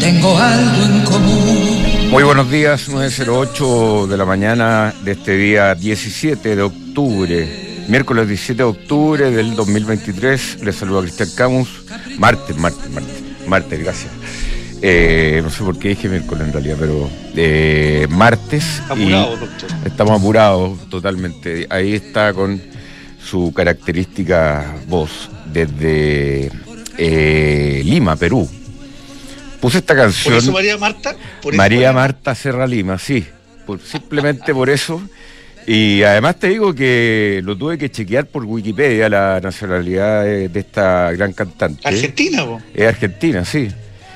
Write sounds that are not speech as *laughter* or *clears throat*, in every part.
tengo algo en común. Muy buenos días, 9.08 de la mañana de este día 17 de octubre, miércoles 17 de octubre del 2023. Les saludo a Cristian Camus. Martes, martes, martes, martes, gracias. Eh, no sé por qué dije miércoles en realidad, pero eh, martes. Apurado, doctor. Estamos apurados totalmente. Ahí está con su característica voz desde eh, Lima, Perú. Puse esta ¿Por canción. eso María Marta? ¿Por eso María Marta Serra Lima, sí. Por- simplemente por eso. Y además te digo que lo tuve que chequear por Wikipedia, la nacionalidad de, de esta gran cantante. Argentina, po. Es argentina, sí.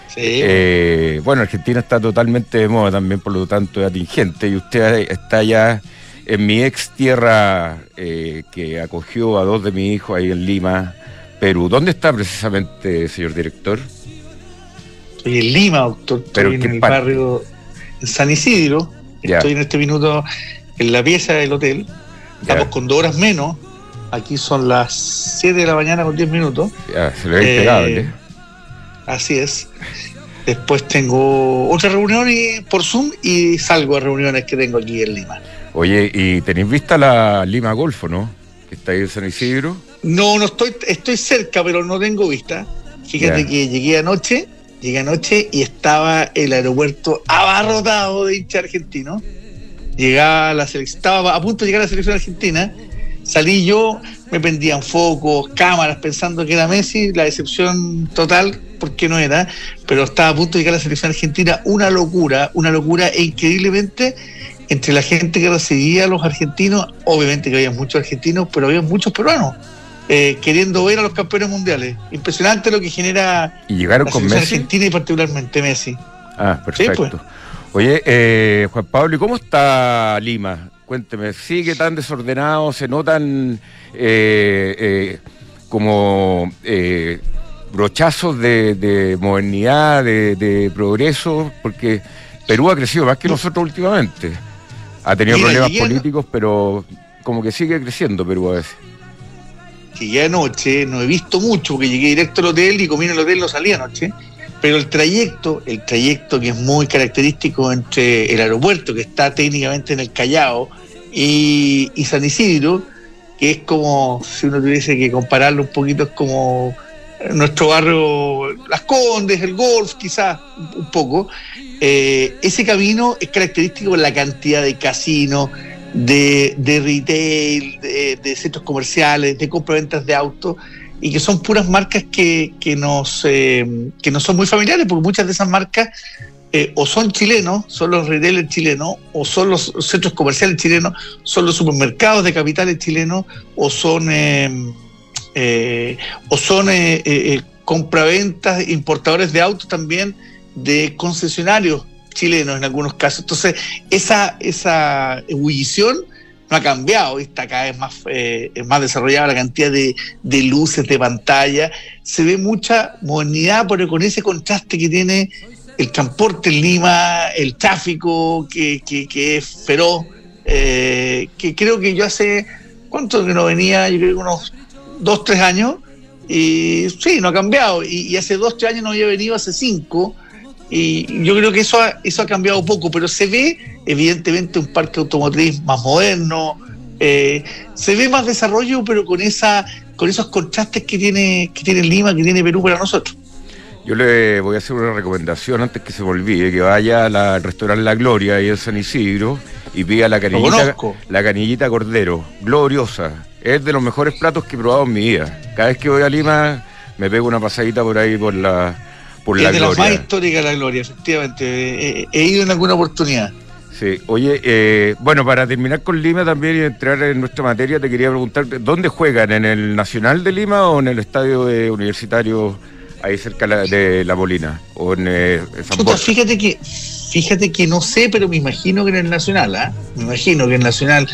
Sí. Eh, bueno, Argentina está totalmente de moda también, por lo tanto es atingente. Y usted está ya en mi ex tierra eh, que acogió a dos de mis hijos ahí en Lima, Perú. ¿Dónde está precisamente, señor director? Estoy en Lima, doctor. ¿Pero Estoy en el parte? barrio en San Isidro. Ya. Estoy en este minuto en la pieza del hotel. Estamos Ya. con dos horas menos. Aquí son las 7 de la mañana con 10 minutos. Ya, se le ve Eh, impecable. Así es. Después tengo otra reunión y, por Zoom y salgo a reuniones que tengo aquí en Lima. Oye, ¿y tenéis vista la Lima Golfo, no? Está ahí en San Isidro. No, no estoy, estoy cerca, pero no tengo vista. Fíjate que llegué anoche, llegué anoche y estaba el aeropuerto abarrotado de hinchas argentinos. Llegaba la selección, estaba a punto de llegar a la selección argentina. Salí yo, me prendían focos, cámaras, pensando que era Messi, la decepción total, porque no era, pero estaba a punto de llegar a la selección argentina, una locura, una locura, e increíblemente, entre la gente que recibía a los argentinos, obviamente que había muchos argentinos, pero había muchos peruanos, eh, queriendo ver a los campeones mundiales. Impresionante lo que genera ¿Y llegaron la con Messi? argentina y particularmente Messi. Ah, perfecto. pues. Oye, eh, Juan Pablo, ¿y cómo está Lima? Cuénteme, ¿sigue tan desordenado? ¿Se notan eh, eh, como eh, brochazos de, de modernidad, de, de progreso? Porque Perú ha crecido más que nosotros últimamente. Ha tenido Mira, problemas políticos, pero como que sigue creciendo Perú a veces. que ya anoche no he visto mucho porque llegué directo al hotel y comí en el hotel no salí anoche pero el trayecto el trayecto que es muy característico entre el aeropuerto que está técnicamente en el Callao y, y San Isidro que es como si uno tuviese que compararlo un poquito es como nuestro barrio Las Condes el Golf quizás un- poco Eh, ese camino es característico por la cantidad de casinos de, de retail, de, centros comerciales, de compraventas de autos, y que son puras marcas que, que, nos, eh, que no son muy familiares, porque muchas de esas marcas eh, o son chilenos, son los retailers chilenos, o son los centros comerciales chilenos, son los supermercados de capitales chilenos, o son, eh, o son eh, eh, eh, compraventas, importadores de autos también de concesionarios chilenos en algunos casos. Entonces, esa, esa ebullición no ha cambiado, está cada más, eh, más desarrollada la cantidad de, de luces, de pantalla. Se ve mucha modernidad, pero con ese contraste que tiene el transporte en Lima, el tráfico que, que, que es feroz, eh, que creo que yo hace, ¿cuánto que no venía? Yo creo que unos dos, tres años, y sí, no ha cambiado, y, y hace dos, tres años no había venido, hace cinco, y yo creo que eso ha, eso ha cambiado poco, pero se ve evidentemente un parque automotriz más moderno, eh, se ve más desarrollo, pero con esa con esos contrastes que tiene que tiene Lima, que tiene Perú para nosotros. Yo le voy a hacer una recomendación antes que se me olvide, que vaya al restaurante La Gloria ahí en San Isidro y pida la canillita, la canillita cordero, gloriosa. Es de los mejores platos que he probado en mi vida. Cada vez que voy a Lima me pego una pasadita por ahí por la por la es de las más Gloria. históricas la Gloria, efectivamente. He, he ido en alguna oportunidad. Sí, oye, eh, bueno, para terminar con Lima también y entrar en nuestra materia, te quería preguntar, ¿dónde juegan? ¿En el Nacional de Lima o en el estadio de universitario ahí cerca la- de La Molina? ¿O en eh, San Puta, fíjate que fíjate que no sé, pero me imagino que en el Nacional, ¿ah? Me imagino que en el Nacional,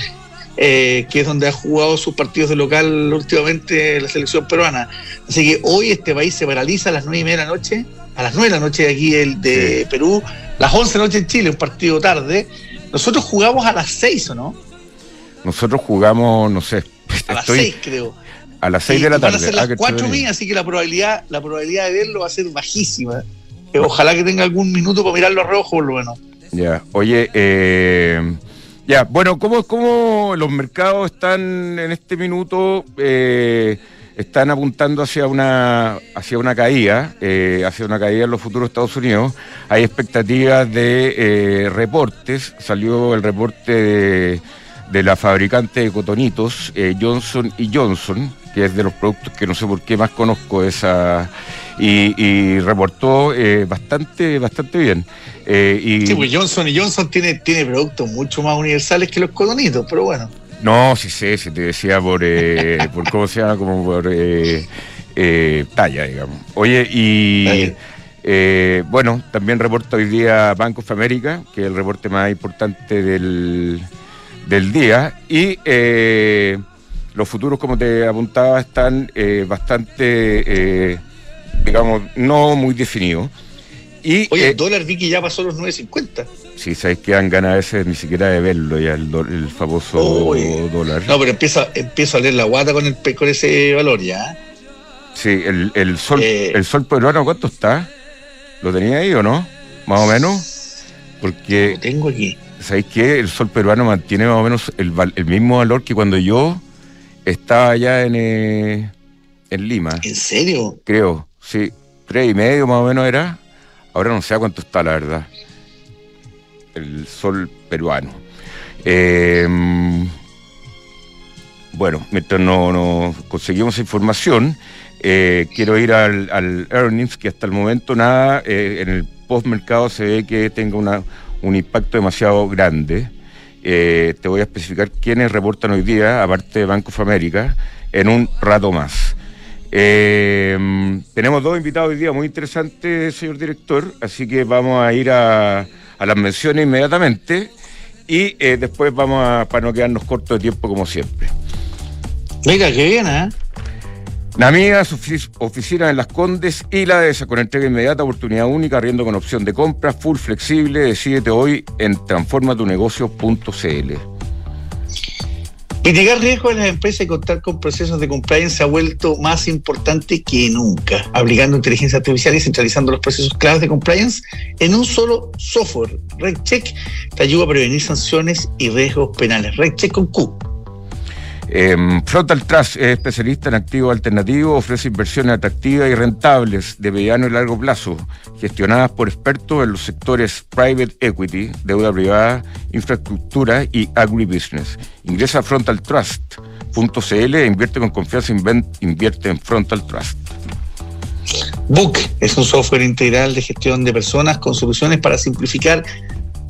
eh, que es donde ha jugado sus partidos de local últimamente la selección peruana. Así que hoy este país se paraliza a las nueve y media de la noche, a las nueve de la noche de aquí el de Sí. Perú, las once de la noche en Chile, un partido tarde. Nosotros jugamos a las seis, ¿o no? Nosotros jugamos, no sé, *laughs* A las estoy, seis, creo. A las 6 de la tarde. Van a ser las 4 mías, así que la probabilidad, la probabilidad de verlo va a ser bajísima. Eh, ojalá que tenga algún minuto para mirarlo a rojo, por lo menos. Ya, oye, eh, ya, bueno, ¿cómo, ¿cómo los mercados están en este minuto? Eh, están apuntando hacia una hacia una caída, eh, hacia una caída en los futuros Estados Unidos. Hay expectativas de eh, reportes. Salió el reporte de, de la fabricante de cotonitos, eh, Johnson y Johnson, que es de los productos que no sé por qué más conozco esa y, reportó bastante bastante bien. y, sí, pues Johnson y Johnson tiene tiene productos mucho más universales que los cotonitos, pero bueno. No, sí sé, sí, te decía por, eh, por cómo se llama, como por eh, eh, talla, digamos. Oye, y bueno, también reporta hoy día Bank of America, que es el reporte más importante del, del día, y los futuros, como te apuntaba, están bastante, digamos, no muy definidos. Y, Oye, el dólar vi que ya pasó los 9.50. Sí, sabes que dan ganas a veces ni siquiera de verlo ya, el, famoso dólar. No, pero empieza, empiezo a leer la guata con, el, con ese valor ya. Sí, el, el sol eh, el sol peruano, ¿cuánto está? ¿Lo tenía ahí o no? Más o menos. Porque. Lo tengo aquí. ¿Sabéis qué? El sol peruano mantiene más o menos el, el mismo valor que cuando yo estaba allá en, eh, en Lima. ¿En serio? Creo, sí. Tres y medio más o menos era. Ahora no sé a cuánto está, la verdad el sol peruano. Em, bueno, mientras no, conseguimos información, eh, quiero ir al, earnings, que hasta el momento nada, eh, en el postmercado se ve que tenga un impacto demasiado grande. Eh, te voy a especificar quiénes reportan hoy día, aparte de Banco of America, en un rato más. Em, tenemos dos invitados hoy día muy interesantes, señor director, así que vamos a ir a, a las menciones inmediatamente y eh, después vamos a, para no quedarnos cortos de tiempo como siempre. Mira, qué bien, ¿eh? Namiga, su oficina en Las Condes y la de esa con entrega inmediata, oportunidad única, riendo con opción de compra, full flexible, decídete hoy en transformatunegocio.cl. Mitigar riesgos en las empresas y contar con procesos de compliance se ha vuelto más importante que nunca, aplicando inteligencia artificial y centralizando los procesos claves de compliance en un solo software. RedCheck te ayuda a prevenir sanciones y riesgos penales. RedCheck con Q. Eh, Frontal Trust es especialista en activos alternativos, ofrece inversiones atractivas y rentables de mediano y largo plazo, gestionadas por expertos en los sectores private equity, deuda privada, infraestructura y agribusiness. Ingresa a frontaltrust.cl e invierte con confianza, invierte en Frontal Trust. Book es un software integral de gestión de personas con soluciones para simplificar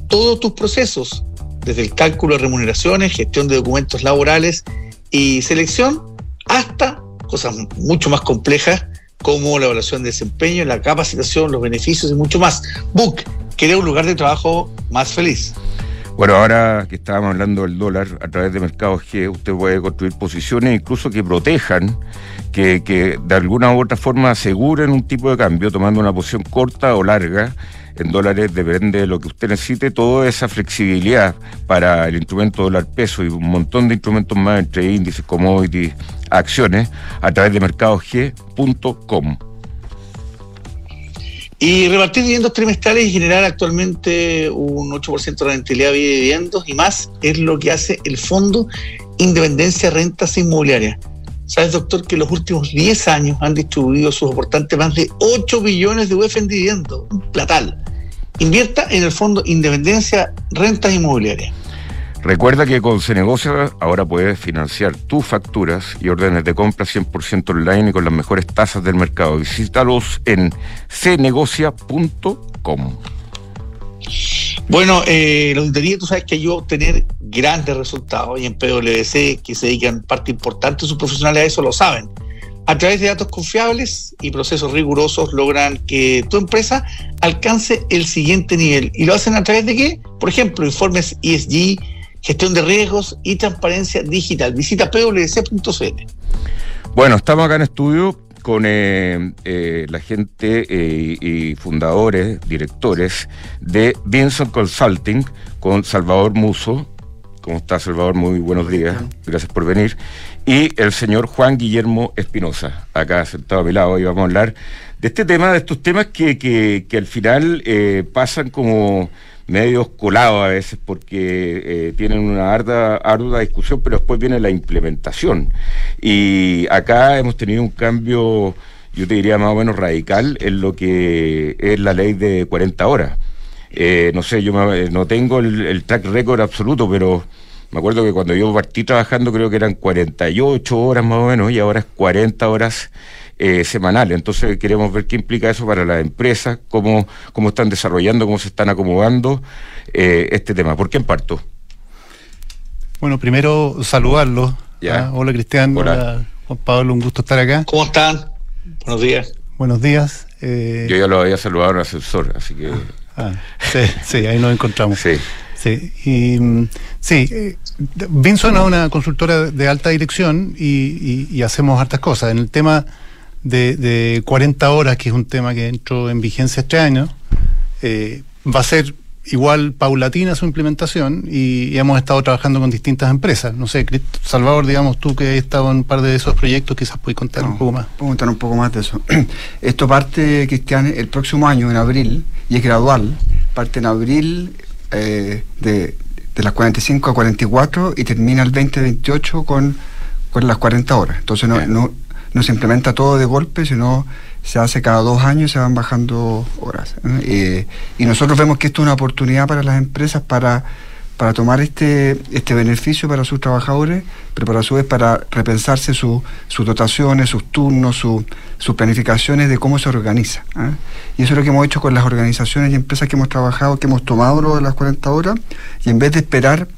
todos tus procesos, desde el cálculo de remuneraciones, gestión de documentos laborales y selección hasta cosas mucho más complejas como la evaluación de desempeño, la capacitación, los beneficios y mucho más. Book, crea un lugar de trabajo más feliz. Bueno, ahora que estábamos hablando del dólar, a través de mercados que usted puede construir posiciones incluso que protejan, que, que de alguna u otra forma aseguren un tipo de cambio, tomando una posición corta o larga en dólares depende de lo que usted necesite, toda esa flexibilidad para el instrumento dólar peso y un montón de instrumentos más entre índices, commodities, acciones, a través de mercadog.com. Y repartir dividendos trimestrales y generar actualmente un 8% de rentabilidad de dividendos y más es lo que hace el Fondo Independencia Rentas Inmobiliarias. ¿Sabes, doctor, que en los últimos 10 años han distribuido sus aportantes más de 8 billones de UF en dividendos? Un platal. Invierta en el Fondo Independencia Rentas Inmobiliarias. Recuerda que con Cenegocia ahora puedes financiar tus facturas y órdenes de compra 100% online y con las mejores tasas del mercado. Visítalos en cnegocia.com. Bueno, eh, la auditoría, tú sabes que ayuda a obtener grandes resultados y en PwC, que se dedican parte importante de sus profesionales a eso, lo saben a través de datos confiables y procesos rigurosos logran que tu empresa alcance el siguiente nivel. ¿Y lo hacen a través de qué? Por ejemplo, informes ESG, gestión de riesgos y transparencia digital. Visita pwc.cl. Bueno, estamos acá en estudio con eh, eh, la gente eh, y fundadores, directores de Vincent Consulting, con Salvador Muso. ¿Cómo está, Salvador? Muy buenos días. Gracias por venir y el señor Juan Guillermo Espinosa, acá sentado a mi lado, y vamos a hablar de este tema, de estos temas que, que, al final eh, pasan como medios colados a veces porque eh, tienen una ardua, ardua discusión, pero después viene la implementación. Y acá hemos tenido un cambio, yo te diría más o menos radical, en lo que es la ley de 40 horas. Eh, no sé, yo no tengo el track record absoluto, pero me acuerdo que cuando yo partí trabajando creo que eran 48 horas más o menos y ahora es 40 horas eh, semanal. Entonces queremos ver qué implica eso para las empresas, cómo, cómo están desarrollando, cómo se están acomodando eh, este tema. ¿Por qué en parto? Bueno, primero saludarlo. ¿ah? Hola Cristian, hola. Juan Pablo, un gusto estar acá. ¿Cómo están? Buenos días. Buenos días. Eh... Yo ya lo había saludado en el ascensor, así que... Ah, sí, sí, ahí nos encontramos. Sí. Sí, y, sí eh, Vinson es una consultora de alta dirección y, y, hacemos hartas cosas. En el tema de, de 40 horas, que es un tema que entró en vigencia este año, eh, va a ser igual paulatina su implementación y, hemos estado trabajando con distintas empresas. No sé, Salvador, digamos tú que has estado en un par de esos proyectos, quizás puedes contar un poco más. Puedo contar un poco más de eso. *clears throat* Esto parte, Cristian, el próximo año, en abril, y es gradual. Parte en abril eh, de, de, las 45 a 44 y termina el 2028 con, con las 40 horas. Entonces no, no no se implementa todo de golpe, sino se hace cada dos años y se van bajando horas. Eh, y nosotros vemos que esto es una oportunidad para las empresas para, para tomar este, este beneficio para sus trabajadores, pero para a su vez para repensarse sus dotaciones, sus turnos, sus planificaciones de cómo se organiza. ¿eh? Y eso es lo que hemos hecho con las organizaciones y empresas que hemos trabajado, que hemos tomado lo de las 40 horas, y en vez de esperar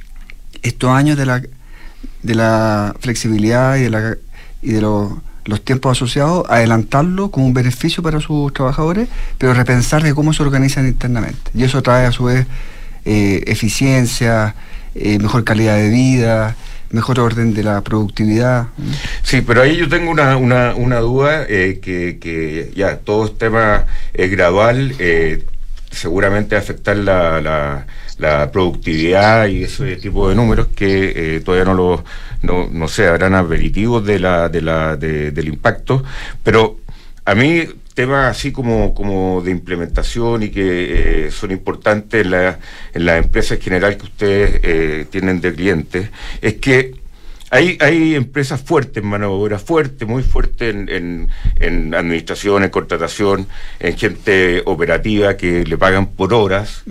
estos años de la, de la flexibilidad y de, la, y de los los tiempos asociados, adelantarlo como un beneficio para sus trabajadores, pero repensar de cómo se organizan internamente. Y eso trae a su vez eh, eficiencia, eh, mejor calidad de vida, mejor orden de la productividad. Sí, pero ahí yo tengo una, una, una duda, eh, que, que, ya todo este tema es gradual, seguramente afectar la, la, productividad y ese tipo de números que todavía no lo no, no sé, habrán aperitivos de la, de la, del impacto, pero a mí temas así como, como de implementación y que eh, son importantes en la, en la empresa en general que ustedes eh, tienen de clientes, es que hay, hay empresas fuertes, mano de obra fuerte, muy fuerte en, en, administración, en contratación, en gente operativa que le pagan por horas,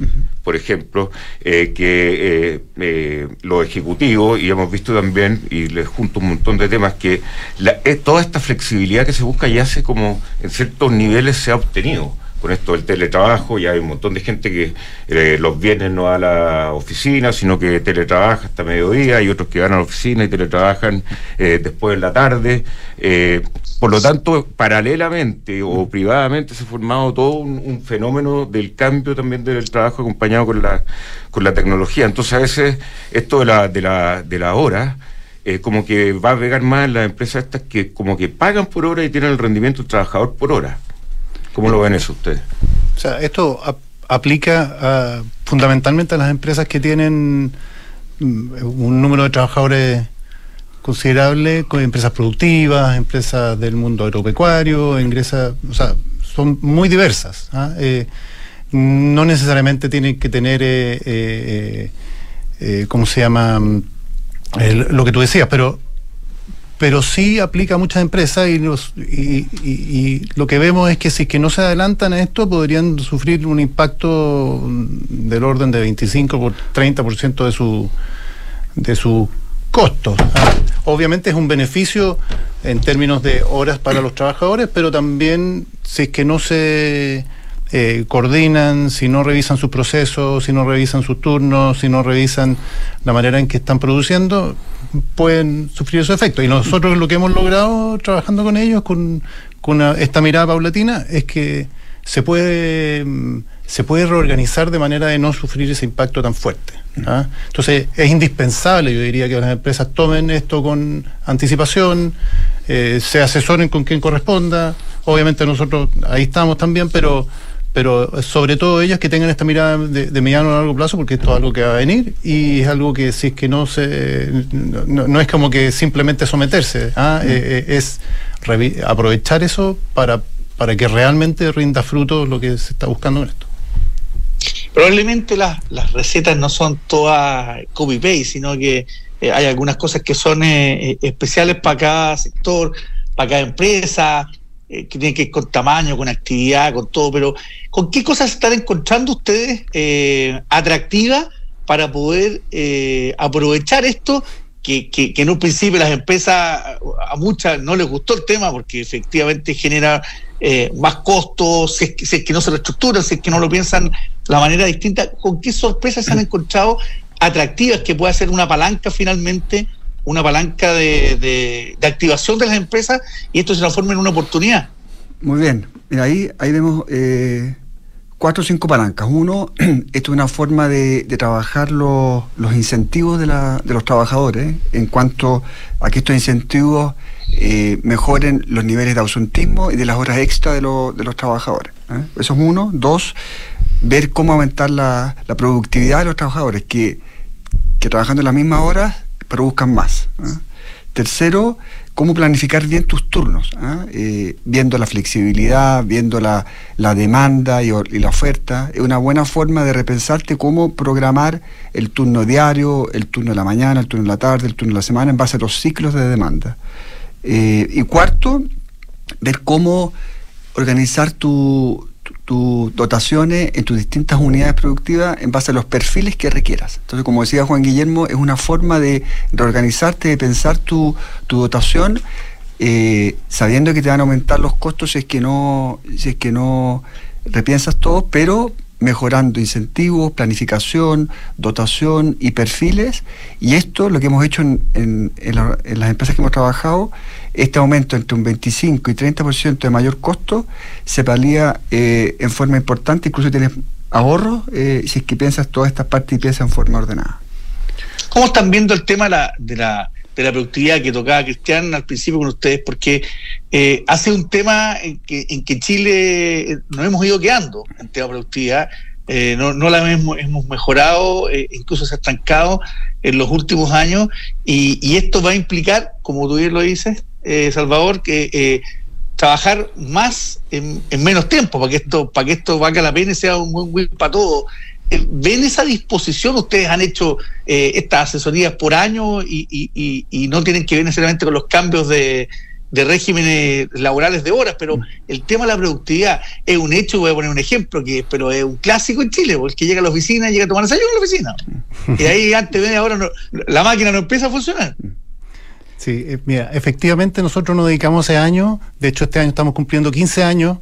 por ejemplo, eh, que eh, eh, los ejecutivos, y hemos visto también, y les junto un montón de temas, que la, toda esta flexibilidad que se busca ya hace como en ciertos niveles se ha obtenido con esto del teletrabajo, ya hay un montón de gente que eh, los viernes no va a la oficina, sino que teletrabaja hasta mediodía, y otros que van a la oficina y teletrabajan eh, después de la tarde. Eh, por lo tanto, paralelamente o privadamente se ha formado todo un, fenómeno del cambio también del trabajo acompañado con la, con la tecnología. Entonces, a veces esto de la, de la, de la hora, como que va a pegar más las empresas estas que como que pagan por hora y tienen el rendimiento del trabajador por hora. ¿Cómo lo ven eso ustedes? O sea, esto aplica fundamentalmente a las empresas que tienen mm, un número de trabajadores considerable, con empresas productivas, empresas del mundo agropecuario, empresas, o sea, son muy diversas. ¿ah? Eh, no necesariamente tienen que tener, eh, eh, ¿cómo se llama? Mm, lo que tú decías, pero pero sí aplica a muchas empresas y, los, y, lo que vemos es que si que no se adelantan a esto podrían sufrir un impacto del orden de 25 por 30% de su de sus costos. Ah, obviamente es un beneficio en términos de horas para los trabajadores, pero también si es que no se eh, coordinan, si no revisan sus procesos, si no revisan sus turnos, si no revisan la manera en que están produciendo, pueden sufrir esos efectos. Y nosotros lo que hemos logrado trabajando con ellos, con, esta mirada paulatina, es que se puede, se puede reorganizar de manera de no sufrir ese impacto tan fuerte. ¿ah? Entonces es indispensable, yo diría, que las empresas tomen esto con anticipación, eh, se asesoren con quien corresponda. Obviamente nosotros ahí estamos también, pero pero sobre todo ellas que tengan esta mirada de, mediano a largo plazo, porque esto es algo que va a venir y es algo que si es que no se. No, es como que simplemente someterse, ¿ah? mm. eh, eh, es aprovechar eso para, para que realmente rinda fruto lo que se está buscando en esto. Probablemente las, las recetas no son todas copy-paste, sino que eh, hay algunas cosas que son especiales para cada sector, para cada empresa, que tienen que ir con tamaño, con actividad, con todo, pero ¿Con qué cosas están encontrando ustedes eh, atractivas para poder eh, aprovechar esto? Que, en un principio las empresas, a muchas no les gustó el tema porque efectivamente genera eh, más costos, si es, que, no se reestructuran, si es que no lo piensan de la manera distinta. ¿Con qué sorpresas se han encontrado atractivas que pueda ser una palanca finalmente, una palanca de, de activación de las empresas y esto se transforma en una oportunidad? Muy bien, Mira, ahí, ahí vemos eh, cuatro o cinco palancas. Uno, *clears throat* esto es una forma de, trabajar los, incentivos de, los trabajadores en cuanto a que estos incentivos eh, mejoren los niveles de ausentismo y de las horas extra de, los trabajadores. ¿eh? Eso es uno. Dos, ver cómo aumentar la, productividad de los trabajadores, que, que trabajando en las mismas horas produzcan más. Tercero, cómo planificar bien tus turnos, ¿ah? eh, viendo la flexibilidad, viendo la, demanda y, la oferta. Es una buena forma de repensarte cómo programar el turno diario, el turno de la mañana, el turno de la tarde, el turno de la semana, en base a los ciclos de demanda. Eh, y cuarto, ver cómo organizar tu, tus dotaciones en tus distintas unidades productivas en base a los perfiles que requieras. Entonces, como decía Juan Guillermo, es una forma de reorganizarte, de pensar tu, dotación, eh, sabiendo que te van a aumentar los costos si es que no, si es que no repiensas todo, pero mejorando incentivos, planificación, dotación y perfiles. Y esto, lo que hemos hecho en, en las empresas que hemos trabajado, este aumento entre un 25 y 30% de mayor costo se palía eh, en forma importante, incluso tienes ahorro eh, si es que piensas todas estas partes y piensas en forma ordenada. ¿Cómo están viendo el tema de la productividad que tocaba Cristian al principio con ustedes? Porque eh, hace un tema en que, en que Chile nos hemos ido quedando en tema de productividad. no, no, la hemos, hemos mejorado, incluso se ha estancado en los últimos años, y, y, esto va a implicar, como tú bien lo dices, eh, Salvador, que eh, trabajar más en, menos tiempo para que esto para que esto valga la pena y sea un buen win para todos. Eh, ¿Ven esa disposición? Ustedes han hecho estas asesorías por año y, no tienen que ver necesariamente con los cambios de, regímenes laborales de horas, pero el tema de la productividad es un hecho, voy a poner un ejemplo, que pero es un clásico en Chile, porque llega a la oficina, llega a tomar desayuno en la oficina. *laughs* Y ahí antes de media hora la máquina no empieza a funcionar. Sí, eh, mira, efectivamente nosotros nos dedicamos ese año, de hecho este año estamos cumpliendo 15 años,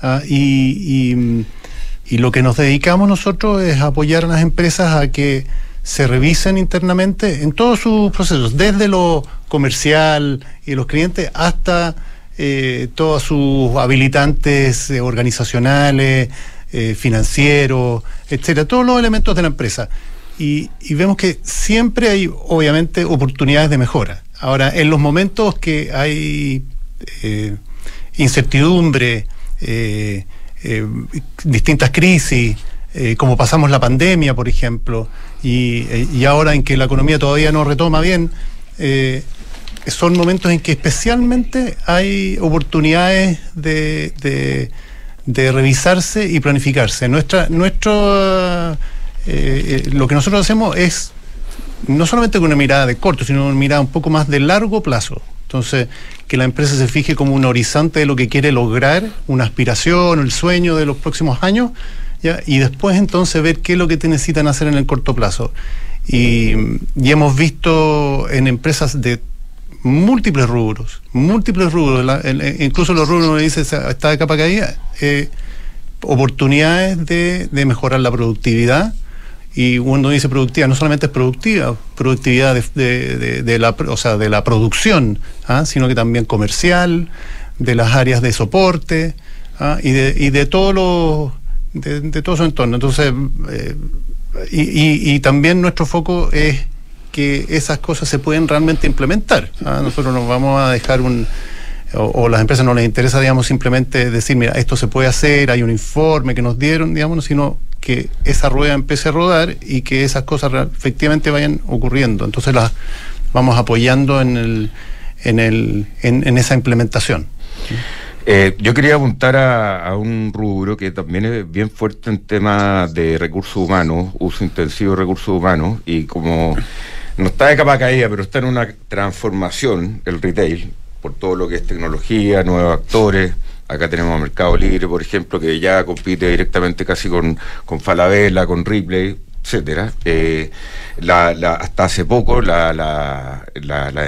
ah, y, lo que nos dedicamos nosotros es apoyar a las empresas a que se revisen internamente en todos sus procesos, desde lo comercial y los clientes hasta eh, todos sus habilitantes eh, organizacionales, financieros, etcétera, todos los elementos de la empresa. y vemos que siempre hay, obviamente, oportunidades de mejora. Ahora, en los momentos que hay eh, incertidumbre, eh, eh, distintas crisis, como pasamos la pandemia, por ejemplo, y, ahora en que la economía todavía no retoma bien, son momentos en que especialmente hay oportunidades de, revisarse y planificarse. Nuestra, nuestro, lo que nosotros hacemos es no solamente con una mirada de corto, sino una mirada un poco más de largo plazo. Entonces, que la empresa se fije como un horizonte de lo que quiere lograr, una aspiración, el sueño de los próximos años, ¿ya? y después entonces ver qué es lo que te necesitan hacer en el corto plazo. Y, hemos visto en empresas de múltiples rubros, múltiples rubros, incluso los rubros donde dice está de capa caída, eh, oportunidades de, de mejorar la productividad, y cuando dice productiva, no solamente es productiva, productividad de, la, o sea, de la producción, ¿ah? sino que también comercial, de las áreas de soporte ¿ah? y, de, y de todos los de, todo su entorno. Entonces, eh, y, también nuestro foco es que esas cosas se pueden realmente implementar. ¿ah? Nosotros nos vamos a dejar un o, las empresas no les interesa, digamos, simplemente decir, mira, esto se puede hacer, hay un informe que nos dieron, digamos, sino que esa rueda empiece a rodar y que esas cosas efectivamente vayan ocurriendo. Entonces las vamos apoyando en, el, en, el, en, esa implementación. Eh, yo quería apuntar a, un rubro que también es bien fuerte en temas de recursos humanos, uso intensivo de recursos humanos, y como no está de capa caída, pero está en una transformación el retail, por todo lo que es tecnología, nuevos actores. Acá tenemos Mercado Libre, por ejemplo, que ya compite directamente casi con, con Falabella, con Ripley, etcétera. Eh, hasta hace poco las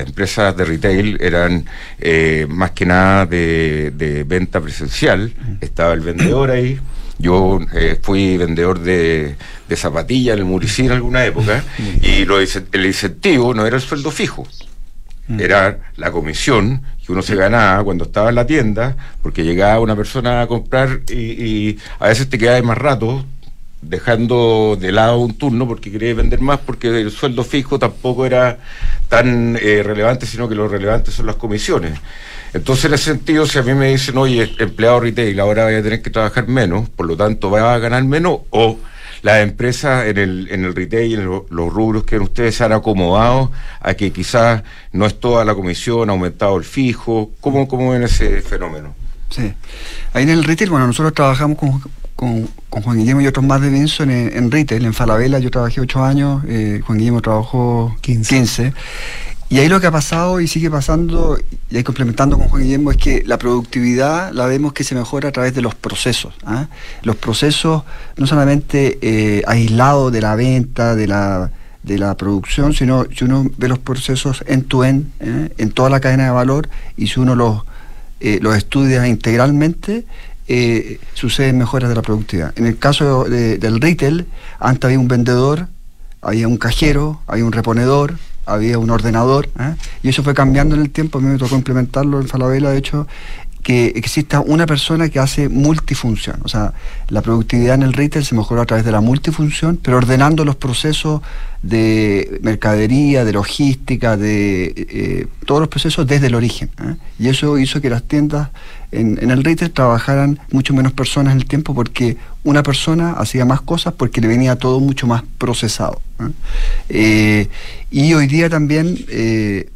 empresas de retail eran eh, más que nada de, venta presencial. Estaba el vendedor ahí. Yo eh, fui vendedor de, de zapatillas en el Muricín en alguna época y lo, el incentivo no era el sueldo fijo. Mm. Era la comisión que uno se ganaba cuando estaba en la tienda, porque llegaba una persona a comprar y, a veces te quedabas más rato dejando de lado un turno porque quería vender más, porque el sueldo fijo tampoco era tan eh, relevante, sino que lo relevante son las comisiones. Entonces, en ese sentido, si a mí me dicen, oye, empleado retail, ahora voy a tener que trabajar menos, por lo tanto, va a ganar menos, o las empresas en el, en el retail, en los rubros que ustedes se han acomodado a que quizás no es toda la comisión, ha aumentado el fijo. ¿Cómo, cómo ven ese fenómeno? Sí. Ahí en el retail, bueno, nosotros trabajamos con, con, Juan Guillermo y otros más de Benson en, retail. En Falabella yo trabajé ocho años, eh, Juan Guillermo trabajó 15. Y ahí lo que ha pasado y sigue pasando, y ahí complementando con Juan Guillermo, es que la productividad la vemos que se mejora a través de los procesos. ¿ah? Los procesos no solamente eh, aislados de la venta, de la, de la producción, sino si uno ve los procesos en tu end, ¿eh? en toda la cadena de valor, y si uno los, eh, los estudia integralmente, suceden mejoras de la productividad. En el caso del retail, antes había un vendedor, había un cajero, había un reponedor, había un ordenador, ¿eh? y eso fue cambiando en el tiempo, a mí me tocó implementarlo en Falabella, de hecho, que exista una persona que hace multifunción. O sea, la productividad en el retail se mejoró a través de la multifunción, pero ordenando los procesos de mercadería, de logística, de eh, todos los procesos desde el origen. ¿eh? Y eso hizo que las tiendas en, el retail trabajaran mucho menos personas en el tiempo porque una persona hacía más cosas porque le venía todo mucho más procesado. ¿eh? y hoy día también,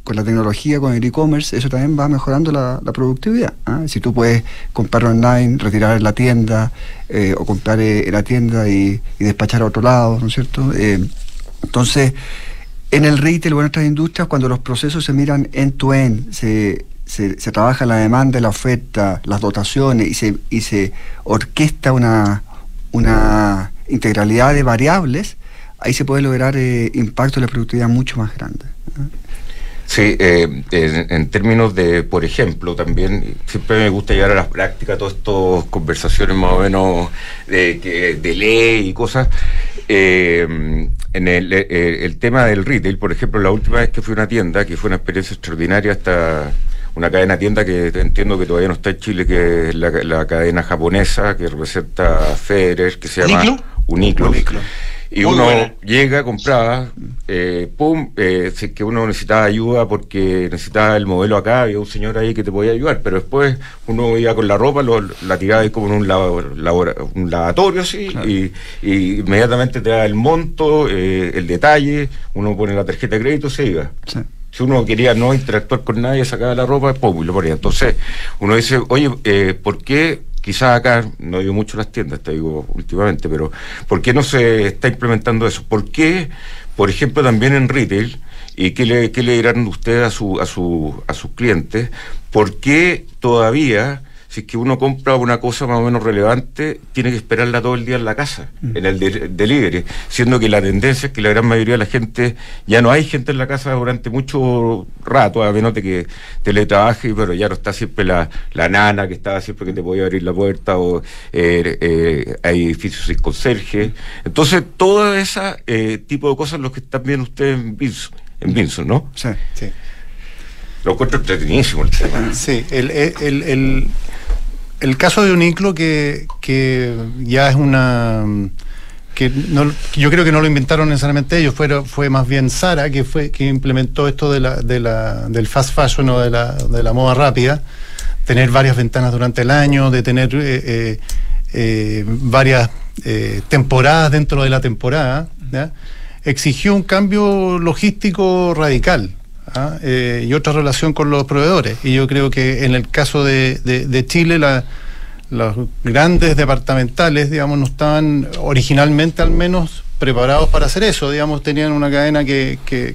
con la tecnología, con el e-commerce, eso también va mejorando la, productividad. Si tú puedes comprar online, retirar en la tienda o comprar en la tienda y, despachar a otro lado, ¿no es cierto? Entonces, en el retail o en otras industrias, cuando los procesos se miran end-to-end, se, se, trabaja la demanda, la oferta, las dotaciones y se, y se orquesta una, una integralidad de variables, ahí se puede lograr eh, impacto de la productividad mucho más grande. Sí, eh, en, términos de, por ejemplo, también siempre me gusta llevar a la práctica todas estas conversaciones más o menos de, de ley y cosas. Eh, en el, tema del retail, por ejemplo, la última vez que fui a una tienda, que fue una experiencia extraordinaria, hasta una cadena de tienda que entiendo que todavía no está en Chile, que es la, cadena japonesa que representa Federer, que se llama Uniclo y uno llega, compraba, eh, pum, eh, que uno necesitaba ayuda porque necesitaba el modelo acá, había un señor ahí que te podía ayudar, pero después uno iba con la ropa, lo, la tiraba ahí como en un, un lavatorio así, y, inmediatamente te da el monto, eh, el detalle, uno pone la tarjeta de crédito, se iba. Si uno quería no interactuar con nadie, sacaba la ropa, pum, y lo ponía. Entonces, uno dice, oye, eh, ¿por qué quizás acá, no digo mucho las tiendas, te digo últimamente, pero ¿por qué no se está implementando eso? ¿Por qué, por ejemplo, también en retail, y qué le, qué le dirán ustedes a, su, a, su, a sus clientes, por qué todavía si es que uno compra una cosa más o menos relevante, tiene que esperarla todo el día en la casa, mm. en el delivery, siendo que la tendencia es que la gran mayoría de la gente, ya no hay gente en la casa durante mucho rato, a menos de que teletrabaje, pero ya no está siempre la, nana que estaba siempre que te podía abrir la puerta, o eh, eh, hay edificios sin conserje. Entonces, todo ese eh, tipo de cosas los que están viendo ustedes en Vinson, en ¿no? Sí, sí. Lo encuentro entretenidísimo el tema. Sí, el, el, el caso de Uniclo, que, que ya es una que no, yo creo que no lo inventaron necesariamente ellos, fue, fue más bien Sara que fue que implementó esto de la, de la, del fast fashion o de la, de la moda rápida, tener varias ventanas durante el año, de tener eh, eh, eh, varias temporadas dentro de la temporada, exigió un cambio logístico radical. ¿Ah? y otra relación con los proveedores. Y yo creo que en el caso de, Chile, los grandes departamentales, digamos, no estaban originalmente al menos preparados para hacer eso, digamos, tenían una cadena que, que,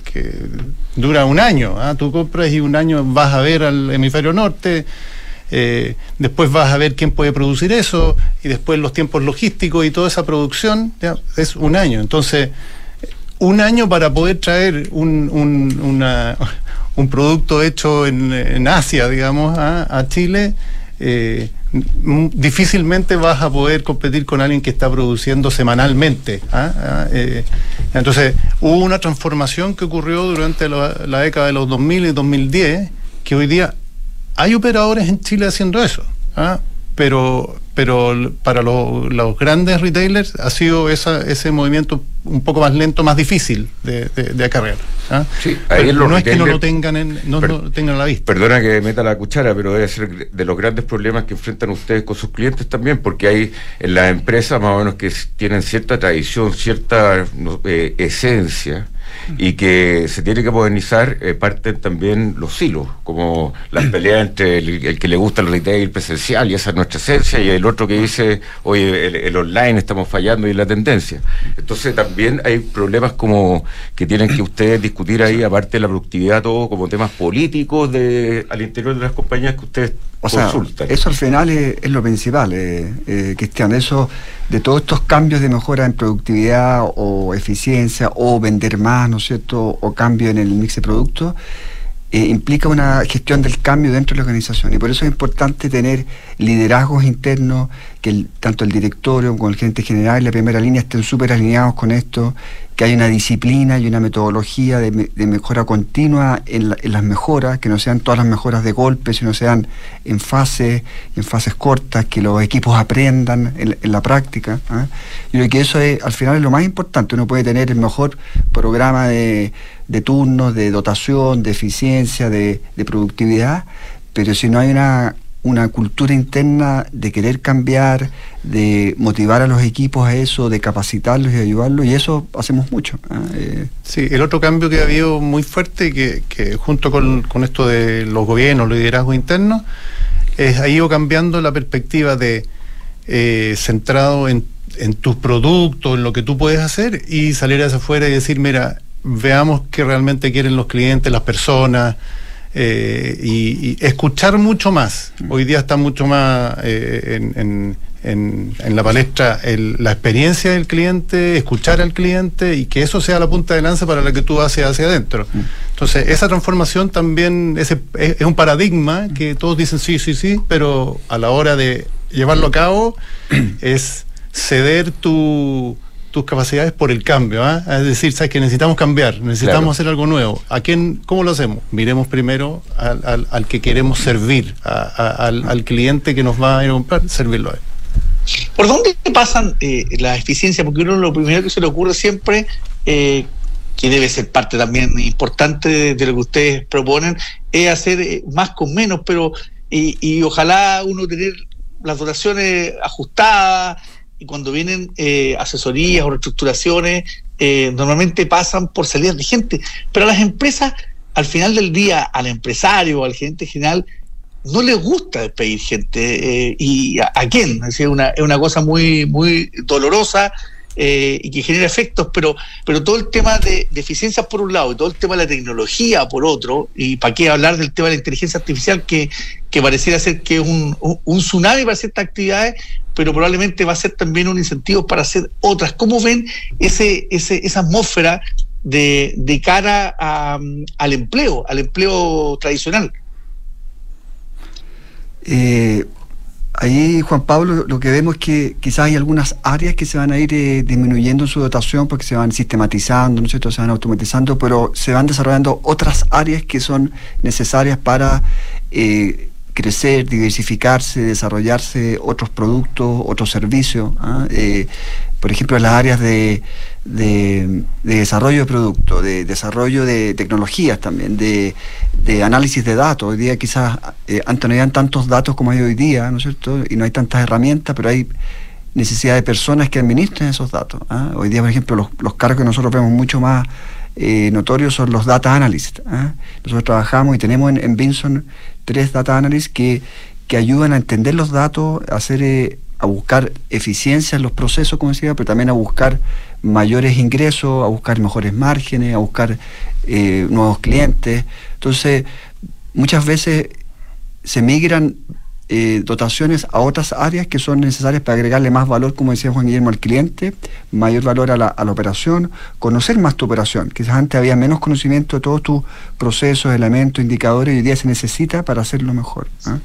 dura un año, ¿ah? tú compras y un año vas a ver al hemisferio norte, eh, después vas a ver quién puede producir eso, y después los tiempos logísticos y toda esa producción es un año. Entonces, un año para poder traer un, un, una, un producto hecho en, Asia, digamos, a Chile, eh, difícilmente vas a poder competir con alguien que está produciendo semanalmente. ¿ah? Ah, eh, entonces, hubo una transformación que ocurrió durante la, década de los 2000 y 2010, que hoy día hay operadores en Chile haciendo eso. ¿ah? Pero, pero para los grandes retailers ha sido esa, ese movimiento un poco más lento, más difícil de, de, acarrear. ¿ah? no es que no lo tengan en, no, tengan a la vista. Perdona que meta la cuchara, pero debe ser de los grandes problemas que enfrentan ustedes con sus clientes también, porque hay en las empresas más o menos que tienen cierta tradición, cierta eh, esencia y que se tiene que modernizar, eh, parten también los silos, como las peleas entre el, que le gusta el retail presencial y esa es nuestra esencia, y el otro que dice, oye, el, online estamos fallando y la tendencia. Entonces también hay problemas como que tienen que ustedes discutir ahí, aparte de la productividad, todo como temas políticos de, al interior de las compañías que ustedes o sea, eso al final es, lo principal, eh, eh, Cristian. Eso de todos estos cambios de mejora en productividad o eficiencia o vender más, ¿no es cierto? O cambio en el mix de productos, eh, implica una gestión del cambio dentro de la organización. Y por eso es importante tener liderazgos internos, que tanto el directorio como el gerente general y la primera línea estén súper alineados con esto, que haya una disciplina y una metodología de, mejora continua en, las mejoras, que no sean todas las mejoras de golpe, sino sean en fases, en fases cortas, que los equipos aprendan en, la práctica. ¿ah? Yo creo que eso es, al final es lo más importante. Uno puede tener el mejor programa de turnos, de dotación, de eficiencia, de, productividad, pero si no hay una, una cultura interna de querer cambiar, de motivar a los equipos a eso, de capacitarlos y ayudarlos, y eso hacemos mucho. ¿ah? Eh, sí, el otro cambio que ha habido muy fuerte, que, que junto con, esto de los gobiernos, los liderazgos internos, es, ha ido cambiando la perspectiva de eh, centrado en, en tus productos, en lo que tú puedes hacer, y salir hacia afuera y decir, mira, veamos qué realmente quieren los clientes, las personas, eh, y, escuchar mucho más. Mm. Hoy día está mucho más eh, en, en, en, la palestra la experiencia del cliente, escuchar al cliente y que eso sea la punta de lanza para la que tú haces hacia adentro. Mm. Entonces, esa transformación también es, es, un paradigma que todos dicen sí, sí, sí, pero a la hora de llevarlo a cabo *clears throat* es ceder tu tus capacidades por el cambio. ¿ah? Es decir, sabes que necesitamos cambiar, necesitamos hacer algo nuevo. ¿A quién, ¿Cómo lo hacemos? Miremos primero al, al, que queremos servir, al, al, cliente que nos va a ir a comprar, servirlo a él. ¿Por dónde pasan eh, la eficiencia? Porque uno lo primero que se le ocurre siempre, eh, que debe ser parte también importante de, lo que ustedes proponen, es hacer eh, más con menos, pero y, y ojalá uno tener las dotaciones ajustadas, y cuando vienen eh, asesorías o reestructuraciones, eh, normalmente pasan por salidas de gente. Pero a las empresas, al final del día, al empresario al gerente general, no les gusta despedir gente. Eh, ¿Y a, quién? Es, una, es una cosa muy, muy dolorosa eh, y que genera efectos, pero, pero todo el tema de, eficiencia por un lado y todo el tema de la tecnología por otro, y para qué hablar del tema de la inteligencia artificial que, que pareciera ser que es un, un tsunami para ciertas actividades, pero probablemente va a ser también un incentivo para hacer otras. ¿Cómo ven ese, ese, esa atmósfera de, de cara al empleo, al empleo tradicional? Eh, Ahí, Juan Pablo, lo que vemos es que quizás hay algunas áreas que se van a ir eh, disminuyendo en su dotación porque se van sistematizando, ¿no es cierto? se van automatizando, pero se van desarrollando otras áreas que son necesarias para eh, crecer, diversificarse, desarrollarse otros productos, otros servicios. ¿ah? Eh, por ejemplo, en las áreas de, de, desarrollo de productos, de desarrollo de tecnologías también, de, análisis de datos. Hoy día quizás eh, antes no habían tantos datos como hay hoy día, ¿no es cierto? Y no hay tantas herramientas, pero hay necesidad de personas que administren esos datos. ¿ah? Hoy día, por ejemplo, los, los, cargos que nosotros vemos mucho más eh, notorios son los data analysts. ¿ah? Nosotros trabajamos y tenemos en, en Vinson tres data analysts que, que ayudan a entender los datos, a hacer... Eh, a buscar eficiencia en los procesos, como decía, pero también a buscar mayores ingresos, a buscar mejores márgenes, a buscar eh, nuevos clientes. Entonces, muchas veces se migran eh, dotaciones a otras áreas que son necesarias para agregarle más valor, como decía Juan Guillermo, al cliente, mayor valor a la, a la operación, conocer más tu operación. Quizás antes había menos conocimiento de todos tus procesos, elementos, indicadores, y hoy día se necesita para hacerlo mejor. ¿ah?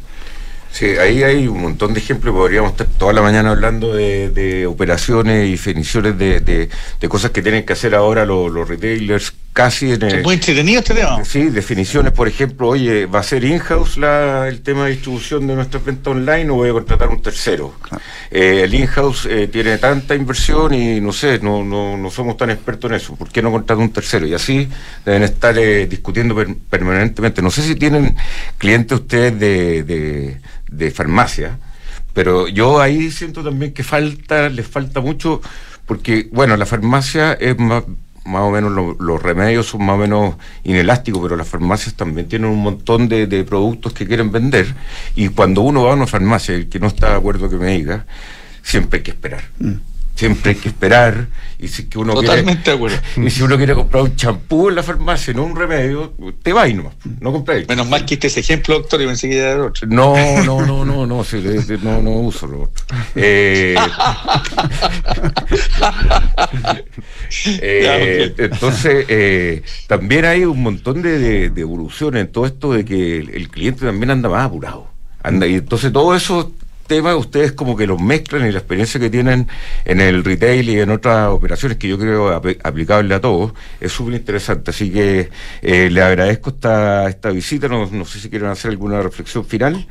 Sí, ahí hay un montón de ejemplos. Podríamos estar toda la mañana hablando de, operaciones y definiciones de, cosas que tienen que hacer ahora los, retailers casi en el, muy entretenido este tema. Sí, definiciones, por ejemplo, oye, ¿va a ser in-house el tema de distribución de nuestra venta online o voy a contratar un tercero? Eh, el in-house eh, tiene tanta inversión y no sé, no, no, no somos tan expertos en eso. ¿Por qué no contratar un tercero? Y así deben estar eh, discutiendo permanentemente. No sé si tienen clientes ustedes de de farmacia, pero yo ahí siento también que falta, les falta mucho, porque, bueno, la farmacia es más, más o menos, los remedios son más o menos inelásticos, pero las farmacias también tienen un montón de, productos que quieren vender, y cuando uno va a una farmacia, el que no está de acuerdo que me diga, siempre hay que esperar. Mm siempre hay que esperar y si que uno Totalmente quiere, de acuerdo. *laughs* y si uno quiere comprar un champú en la farmacia no un remedio te va y no no compráis menos mal que este ese ejemplo doctor y pensé que era otro. No *laughs* no no no no sí, no no uso lo otro. Eh, *laughs* eh, entonces eh, también hay un montón de, de, evoluciones en todo esto de que el, el cliente también anda más apurado. Anda y entonces todo eso temas ustedes como que los mezclan y la experiencia que tienen en el retail y en otras operaciones que yo creo aplicable a todos es súper interesante. Así que eh, le agradezco esta, esta visita. No, no, sé si quieren hacer alguna reflexión final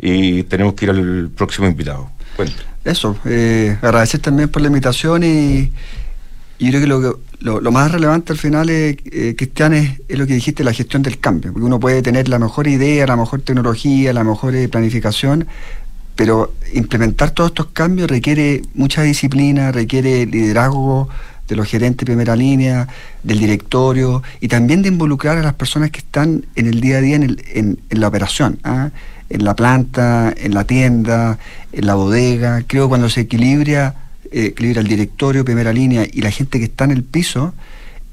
y tenemos que ir al próximo invitado. Eso, eh, agradecer también por la invitación y, y yo creo que lo, lo, más relevante al final, es, eh, Cristian, es, es, lo que dijiste, la gestión del cambio. Porque uno puede tener la mejor idea, la mejor tecnología, la mejor eh, planificación, pero implementar todos estos cambios requiere mucha disciplina, requiere liderazgo de los gerentes de primera línea, del directorio y también de involucrar a las personas que están en el día a día en, la operación, ¿ah? en la planta, en la tienda, en la bodega. Creo que cuando se equilibra, eh, equilibra el directorio, primera línea y la gente que está en el piso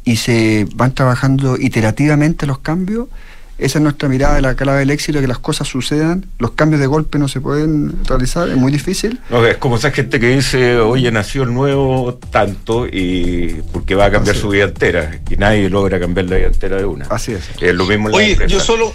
y se van trabajando iterativamente los cambios, esa es nuestra mirada de la clave del éxito, que las cosas sucedan, los cambios de golpe no se pueden realizar, es muy difícil. No, es como esa gente que dice, oye, nació el nuevo tanto y porque va a cambiar su vida entera, y nadie logra cambiar la vida entera de una. Así es. Es lo mismo en la Oye, yo solo,